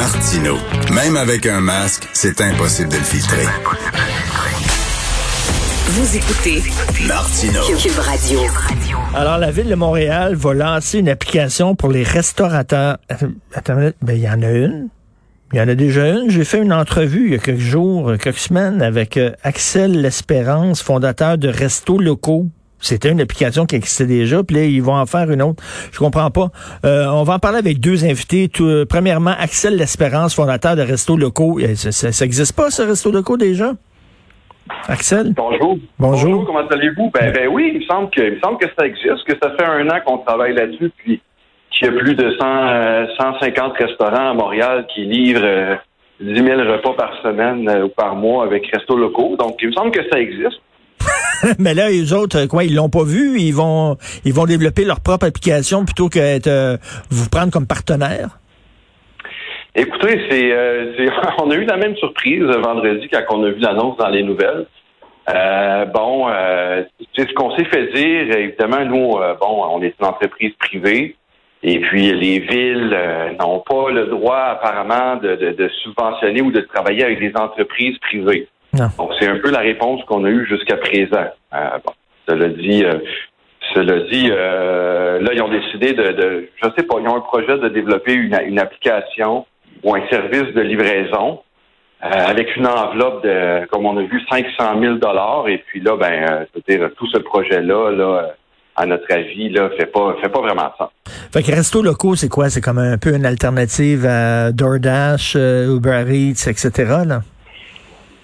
Martino. Même avec un masque, c'est impossible de le filtrer. Vous écoutez Martino. Cube Radio. Alors, la Ville de Montréal va lancer une application pour les restaurateurs. Attends, attends ben, il y en a une. Il y en a déjà une. J'ai fait une entrevue il y a quelques jours, quelques semaines, avec euh, Axel L'Espérance, fondateur de Restos Locaux. C'était une application qui existait déjà, puis là, ils vont en faire une autre. Je comprends pas. Euh, on va en parler avec deux invités. Tout, euh, premièrement, Axel L'Espérance, fondateur de Restos Locaux. Euh, Ça, ça, ça existe pas, ce Restos Locaux, déjà? Axel? Bonjour. Bonjour. comment allez-vous? Ben, ben oui, il me semble que il me semble que ça existe, que ça fait un an qu'on travaille là-dessus, puis qu'il y a plus de 100, euh, 150 restaurants à Montréal qui livrent euh, 10 000 repas par semaine ou par mois avec restos locaux. Donc, il me semble que ça existe. Mais là, les autres, euh, quoi, ils l'ont pas vu? Ils vont, ils vont développer leur propre application plutôt que euh, vous prendre comme partenaire? Écoutez, c'est, euh, on a eu la même surprise vendredi quand on a vu l'annonce dans les nouvelles. Bon, c'est ce qu'on s'est fait dire. Évidemment, nous, bon, on est une entreprise privée. Et puis, les villes n'ont pas le droit, apparemment, de subventionner ou de travailler avec des entreprises privées. Non. Donc, c'est un peu la réponse qu'on a eue jusqu'à présent. Euh, bon, cela dit, euh, cela dit, euh, là, ils ont décidé de, de, je sais pas, ils ont un projet de développer une, une application ou un service de livraison avec une enveloppe de, comme on a vu, 500 000 dollars. Et puis là, ben, euh, je veux dire, tout ce projet-là, là, à notre avis, là, fait pas, fait pas vraiment sens. Fait que Resto Locaux, c'est quoi? C'est comme un peu une alternative à DoorDash, Uber Eats, etc., là?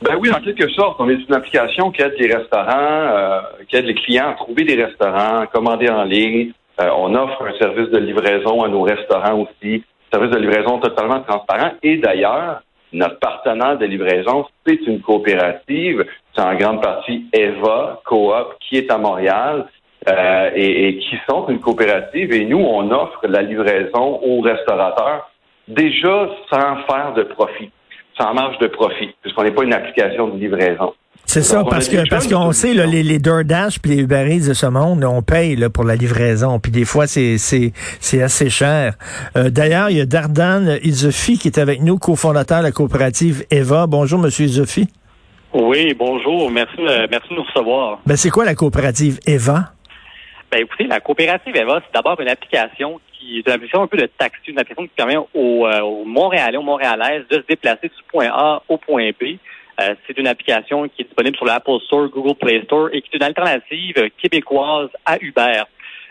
Ben oui, en quelque sorte, on est une application qui aide les restaurants, euh, qui aide les clients à trouver des restaurants, à commander en ligne. Euh, on offre un service de livraison à nos restaurants aussi, service de livraison totalement transparent. Et d'ailleurs, notre partenaire de livraison, c'est une coopérative, c'est en grande partie Eva Coop, qui est à Montréal. euh, et, et qui sont une coopérative et nous, on offre la livraison aux restaurateurs déjà sans faire de profit, sans marge de profit, puisqu'on n'est pas une application de livraison. C'est ça, parce que parce qu'on sait, là, les, les DoorDash puis les Uber Eats de ce monde, on paye là, pour la livraison. Puis des fois, c'est c'est c'est assez cher. Euh, D'ailleurs, il y a Dardan Isofi qui est avec nous, cofondateur de la coopérative Eva. Bonjour, Monsieur Isofi. Oui, bonjour. Merci, euh, merci de nous recevoir. Ben, c'est quoi la coopérative Eva? Ben, écoutez, la coopérative Eva, c'est d'abord une application qui est une application un peu de taxi, une application qui permet aux, euh, Montréalais, aux Montréalaises de se déplacer du point A au point B. Euh, c'est une application qui est disponible sur l'Apple Store, Google Play Store et qui est une alternative québécoise à Uber.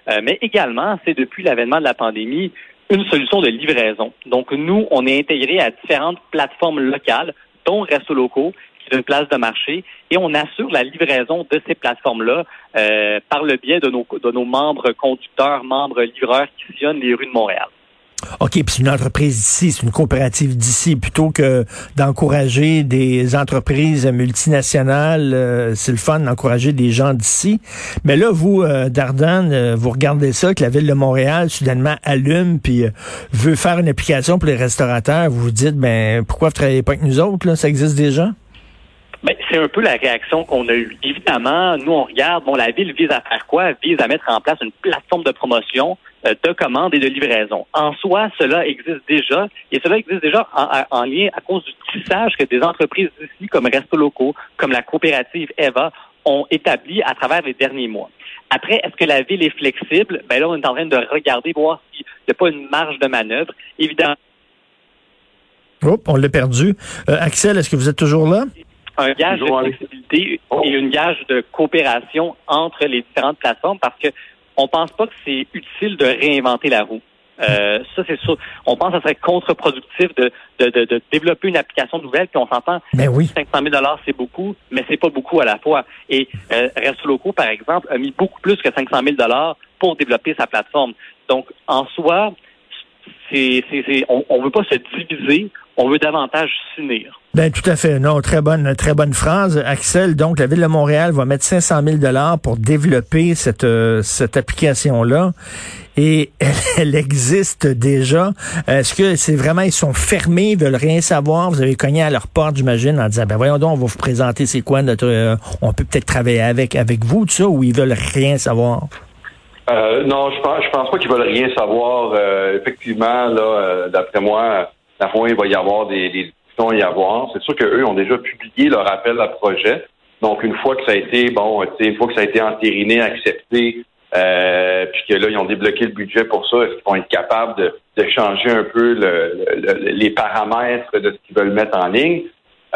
Euh, mais également, c'est depuis l'avènement de la pandémie une solution de livraison. Donc, nous, on est intégré à différentes plateformes locales, dont Resto Locaux, qui est une place de marché, et on assure la livraison de ces plateformes-là euh, par le biais de nos, de nos membres conducteurs, membres livreurs qui sillonnent les rues de Montréal. OK, puis c'est une entreprise d'ici, c'est une coopérative d'ici, plutôt que d'encourager des entreprises multinationales. euh, c'est le fun d'encourager des gens d'ici. Mais là, vous, euh, Dardan, euh, vous regardez ça, que la ville de Montréal, soudainement, allume, puis euh, veut faire une application pour les restaurateurs. Vous vous dites, ben pourquoi vous travaillez pas avec nous autres? Là? Ça existe déjà? Ben, c'est un peu la réaction qu'on a eue. Évidemment, nous, on regarde, bon, la ville vise à faire quoi? Vise à mettre en place une plateforme de promotion euh, de commande et de livraison. En soi, cela existe déjà, et cela existe déjà en, en- en lien à cause du tissage que des entreprises ici, comme Resto Locaux, comme la coopérative Eva, ont établi à travers les derniers mois. Après, est-ce que la ville est flexible? Ben là, on est en train de regarder, voir s'il n'y a pas une marge de manœuvre. Évidemment, Oups, on l'a perdu. Euh, Axel, est-ce que vous êtes toujours là? Un gage de flexibilité Oh. et une gage de coopération entre les différentes plateformes parce que on pense pas que c'est utile de réinventer la roue. Euh, ça, c'est sûr. On pense que ça serait contre-productif de, de, de, de développer une application nouvelle, puis on s'entend, Ben oui. 500 000 c'est beaucoup, mais c'est pas beaucoup à la fois. Et euh, Resto Locaux, par exemple, a mis beaucoup plus que 500 000 pour développer sa plateforme. Donc, en soi, c'est, on, veut pas se diviser, on veut davantage s'unir. Ben tout à fait. Non, très bonne, très bonne phrase, Axel. Donc la ville de Montréal va mettre 500 000 dollars pour développer cette euh, cette application là, et elle, elle existe déjà. Est-ce que c'est vraiment ils sont fermés, ils veulent rien savoir? Vous avez cogné à leur porte, j'imagine, en disant ben voyons donc, on va vous présenter c'est quoi notre, euh, on peut peut-être travailler avec avec vous tout ça, ou ils veulent rien savoir? Euh, non, je pense, je pense pas qu'ils veulent rien savoir. Euh, effectivement, là, euh, d'après moi, la fois, il va y avoir des, des discussions à y avoir. C'est sûr qu'eux ont déjà publié leur appel à projet. Donc, une fois que ça a été, bon, une fois que ça a été entériné, accepté, euh, puis que là, ils ont débloqué le budget pour ça, est-ce qu'ils vont être capables de, de changer un peu le, les paramètres de ce qu'ils veulent mettre en ligne?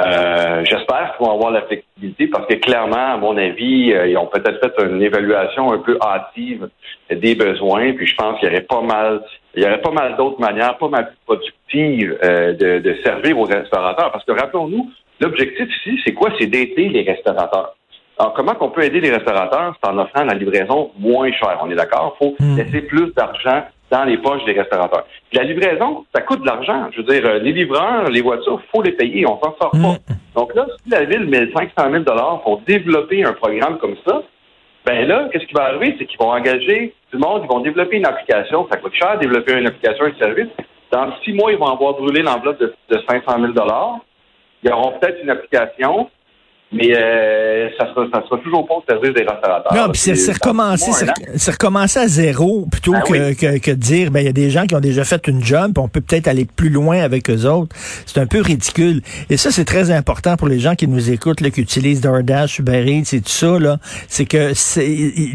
Euh, J'espère qu'ils vont avoir la flexibilité parce que clairement, à mon avis, euh, ils ont peut-être fait une évaluation un peu hâtive des besoins. Puis je pense qu'il y aurait pas mal, il y aurait pas mal d'autres manières, pas mal plus productives euh, de, de, servir aux restaurateurs. Parce que rappelons-nous, l'objectif ici, c'est quoi? C'est d'aider les restaurateurs. Alors, comment qu'on peut aider les restaurateurs? C'est en offrant la livraison moins chère. On est d'accord? Il faut hmm. laisser plus d'argent dans les poches des restaurateurs. la livraison, ça coûte de l'argent. Je veux dire, euh, les livreurs, les voitures, faut les payer. On s'en sort pas. Hmm. Donc là, si la ville met 500 000 pour développer un programme comme ça, ben là, qu'est-ce qui va arriver? C'est qu'ils vont engager tout le monde, ils vont développer une application. Ça coûte cher développer une application, un service. Dans six mois, ils vont avoir brûlé l'enveloppe de, de 500 000 Ils auront peut-être une application mais euh, ça sera, ça sera toujours pas au service des restaurateurs. Non, puis c'est recommencer, c'est recommencer à zéro plutôt ben que, que, que, de dire, ben il y a des gens qui ont déjà fait une job, on peut peut-être aller plus loin avec eux autres. C'est un peu ridicule. Et ça, c'est très important pour les gens qui nous écoutent, là, qui utilisent DoorDash, Uber Eats et tout ça. Là, c'est que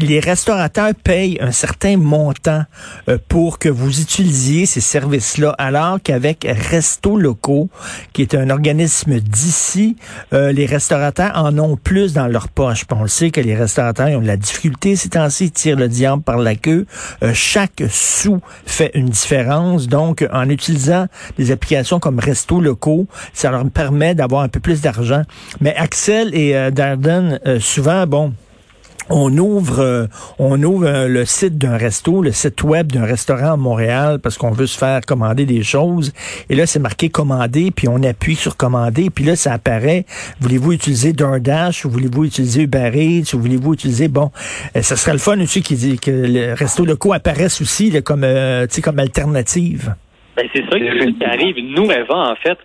les restaurateurs payent un certain montant euh, pour que vous utilisiez ces services-là, alors qu'avec Resto Locaux, qui est un organisme d'ici, euh, les restaurateurs en ont plus dans leur poche. on le sait que les restaurateurs ont de la difficulté ces temps-ci, tirent le diable par la queue. Euh, chaque sou fait une différence. Donc, en utilisant des applications comme Resto Locaux, ça leur permet d'avoir un peu plus d'argent. Mais Axel et euh, Darden, euh, souvent, bon, on ouvre, euh, on ouvre euh, le site d'un resto, le site web d'un restaurant à Montréal parce qu'on veut se faire commander des choses. Et là, c'est marqué commander, puis on appuie sur commander, puis là, ça apparaît. Voulez-vous utiliser DoorDash ou voulez-vous utiliser Uber Eats ou voulez-vous utiliser, bon, euh, ça serait le fun aussi qui dit que le resto locaux apparaisse aussi comme, euh, comme alternative. Ben, c'est ça qui arrive. Nous, Eva, en fait,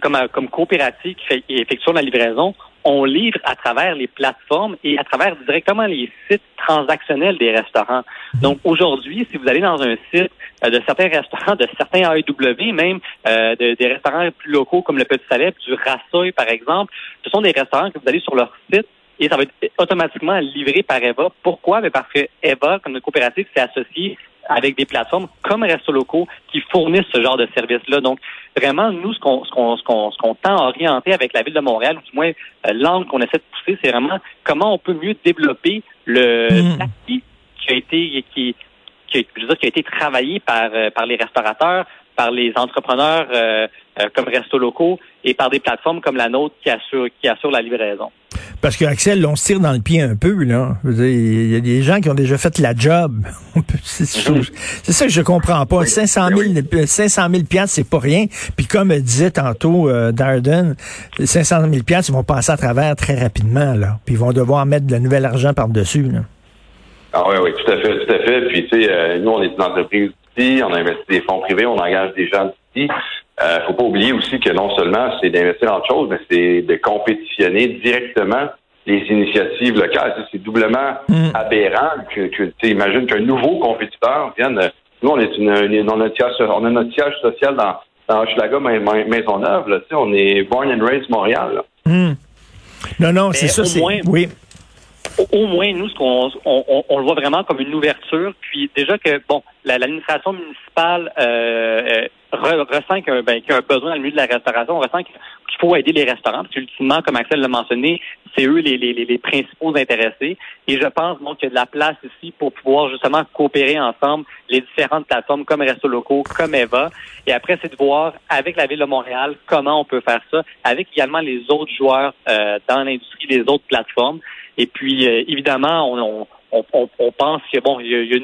comme, comme coopérative qui, fait, qui effectue la livraison, on livre à travers les plateformes et à travers directement les sites transactionnels des restaurants. Donc aujourd'hui, si vous allez dans un site euh, de certains restaurants, de certains AEW, même euh, des restaurants plus locaux comme le Petit Salep, du Rassoy par exemple, ce sont des restaurants que vous allez sur leur site et ça va être automatiquement livré par Eva. Pourquoi? Mais parce que Eva, comme une coopérative, s'est associée avec des plateformes comme Resto Locaux qui fournissent ce genre de service-là. Donc, vraiment, nous, ce qu'on ce qu'on ce qu'on ce qu'on tend à orienter avec la ville de Montréal, ou du moins euh, l'angle qu'on essaie de pousser, c'est vraiment comment on peut mieux développer le mmh. qui a été qui qui, je veux qui a été travaillé par euh, par les restaurateurs, par les entrepreneurs euh, euh, comme Resto Locaux et par des plateformes comme la nôtre qui assurent qui assurent la livraison. Parce que Axel, on se tire dans le pied un peu là. Il y a des gens qui ont déjà fait la job. c'est ça que je comprends pas. 500 000 500 000 c'est pas rien. Puis comme disait tantôt euh, Darden, 500 000 ils vont passer à travers très rapidement là. Puis ils vont devoir mettre de nouvel argent par dessus là. Ah oui, oui, tout à fait, tout à fait. Puis tu sais, euh, nous on est une entreprise ici, on a investi des fonds privés, on engage des gens ici. Euh, faut pas oublier aussi que non seulement c'est d'investir dans autre chose, mais c'est de compétitionner directement les initiatives locales. C'est doublement mm. aberrant que, tu imagines qu'un nouveau compétiteur vienne. Nous, on est une, on a notre siège, on a notre siège social dans, dans Hochelaga, Maisonneuve. Là, on est born and raised Montréal. Mm. Non, non, c'est ça. C'est oui au moins, nous, ce qu'on on, on, le voit vraiment comme une ouverture. Puis déjà que, bon, l'administration municipale euh, euh ressent qu'il y, ben, a un besoin dans le milieu de la restauration, on ressent qu'il faut aider les restaurants, parce qu'ultimement, comme Axel l'a mentionné, c'est eux les, les, les, principaux intéressés. Et je pense donc qu'il y a de la place ici pour pouvoir justement coopérer ensemble les différentes plateformes comme Resto Locaux, comme Eva. Et après, c'est de voir avec la Ville de Montréal comment on peut faire ça, avec également les autres joueurs euh, dans l'industrie, les autres plateformes. Et puis, euh, évidemment, on, on, on, pense qu'il bon, il y a,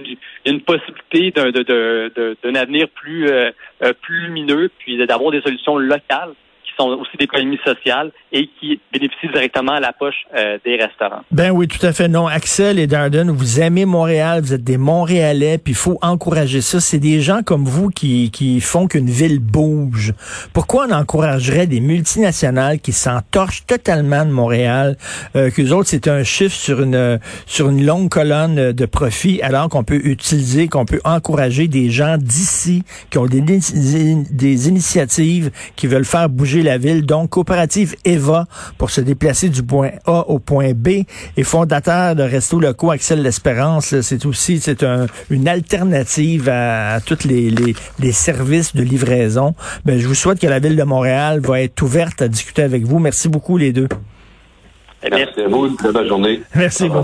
une, possibilité d'un, avenir plus, euh, euh, plus lumineux, puis d'avoir des solutions locales sont aussi d'économie sociale et qui bénéficient directement à la poche euh, des restaurants. Ben oui, tout à fait. Non, Axel et Darden, vous aimez Montréal, vous êtes des Montréalais, puis il faut encourager ça. C'est des gens comme vous qui, qui font qu'une ville bouge. Pourquoi on encouragerait des multinationales qui s'entorchent totalement de Montréal, euh, qu'eux autres, c'est un chiffre sur une, sur une longue colonne de profit, alors qu'on peut utiliser, qu'on peut encourager des gens d'ici qui ont des, des initiatives qui veulent faire bouger la ville. Donc, coopérative Eva pour se déplacer du point A au point B et fondateur de Resto Locaux Axel L'Espérance. C'est aussi c'est un, une alternative à, à tous les, les, les, services de livraison. Ben, je vous souhaite que la ville de Montréal va être ouverte à discuter avec vous. Merci beaucoup les deux. Merci à vous. Une très bonne journée. Merci beaucoup.